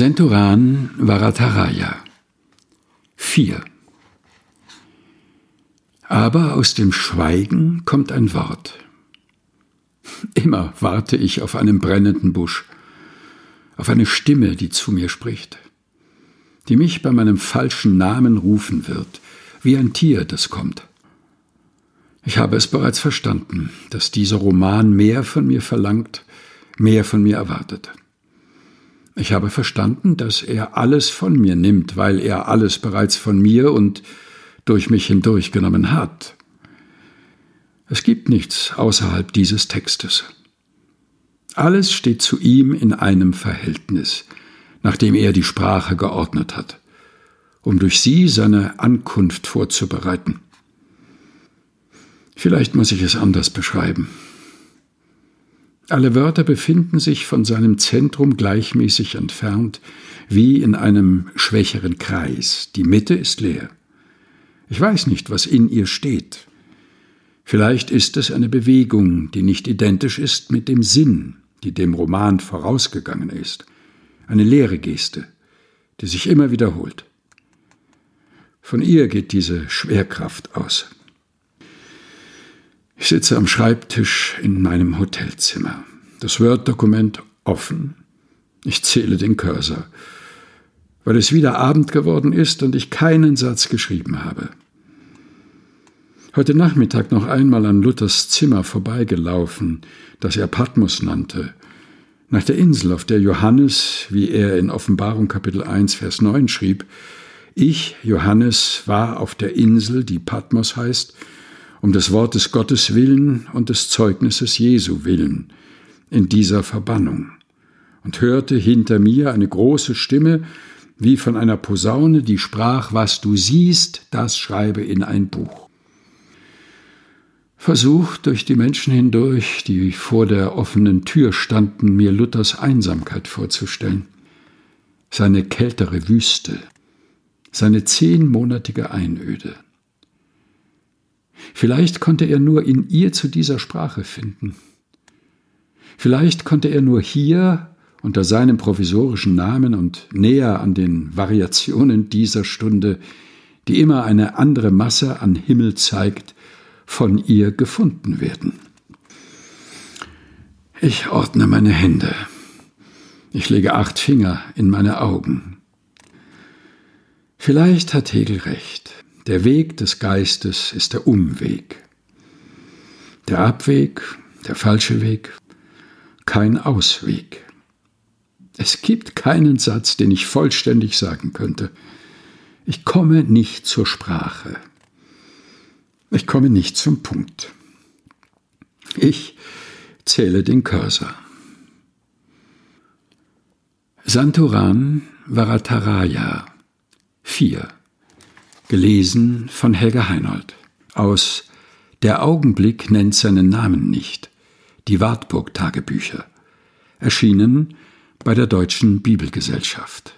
Senturan Varataraya 4 Aber aus dem Schweigen kommt ein Wort. Immer warte ich auf einen brennenden Busch, auf eine Stimme, die zu mir spricht, die mich bei meinem falschen Namen rufen wird, wie ein Tier, das kommt. Ich habe es bereits verstanden, dass dieser Roman mehr von mir verlangt, mehr von mir erwartet. Ich habe verstanden, dass er alles von mir nimmt, weil er alles bereits von mir und durch mich hindurchgenommen hat. Es gibt nichts außerhalb dieses Textes. Alles steht zu ihm in einem Verhältnis, nachdem er die Sprache geordnet hat, um durch sie seine Ankunft vorzubereiten. Vielleicht muss ich es anders beschreiben. Alle Wörter befinden sich von seinem Zentrum gleichmäßig entfernt, wie in einem schwächeren Kreis. Die Mitte ist leer. Ich weiß nicht, was in ihr steht. Vielleicht ist es eine Bewegung, die nicht identisch ist mit dem Sinn, die dem Roman vorausgegangen ist. Eine leere Geste, die sich immer wiederholt. Von ihr geht diese Schwerkraft aus. Ich sitze am Schreibtisch in meinem Hotelzimmer. Das Word-Dokument offen. Ich zähle den Cursor, weil es wieder Abend geworden ist und ich keinen Satz geschrieben habe heute Nachmittag noch einmal an Luthers Zimmer vorbeigelaufen, das er Patmos nannte, nach der Insel, auf der Johannes, wie er in Offenbarung Kapitel 1, Vers 9 schrieb, ich, Johannes, war auf der Insel, die Patmos heißt, um des Wortes Gottes willen und des Zeugnisses Jesu willen, in dieser Verbannung, und hörte hinter mir eine große Stimme, wie von einer Posaune, die sprach, was du siehst, das schreibe in ein Buch. Versucht, durch die Menschen hindurch, die vor der offenen Tür standen, mir Luthers Einsamkeit vorzustellen, seine kältere Wüste, seine zehnmonatige Einöde. Vielleicht konnte er nur in ihr zu dieser Sprache finden. Vielleicht konnte er nur hier unter seinem provisorischen Namen und näher an den Variationen dieser Stunde, die immer eine andere Masse an Himmel zeigt, von ihr gefunden werden. Ich ordne meine Hände. Ich lege acht Finger in meine Augen. Vielleicht hat Hegel recht. Der Weg des Geistes ist der Umweg. Der Abweg, der falsche Weg, kein Ausweg. Es gibt keinen Satz, den ich vollständig sagen könnte. Ich komme nicht zur Sprache. Ich komme nicht zum Punkt. Ich zähle den Cursor. Santoran Varataraya 4 Gelesen von Helga Heinold aus Der Augenblick nennt seinen Namen nicht. Die Wartburg Tagebücher. Erschienen bei der Deutschen Bibelgesellschaft.